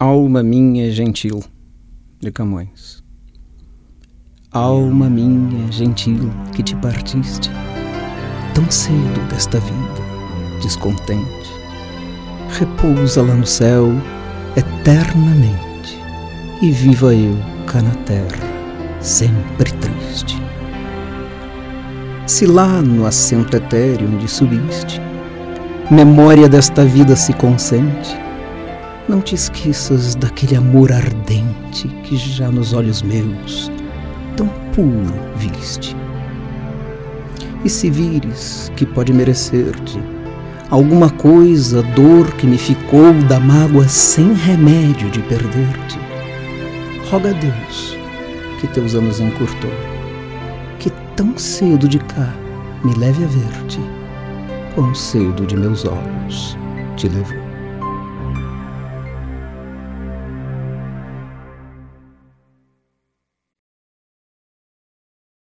Alma minha gentil, de Camões. Alma minha gentil que te partiste tão cedo desta vida, descontente, repousa lá no céu eternamente e viva eu cá na terra, sempre triste. Se lá no assento etéreo onde subiste, memória desta vida se consente, não te esqueças daquele amor ardente que já nos olhos meus tão puro viste. E se vires que pode merecer-te alguma coisa, dor que me ficou da mágoa sem remédio de perder-te, roga a Deus que teus anos encurtou, que tão cedo de cá me leve a ver-te, quão cedo de meus olhos te levou.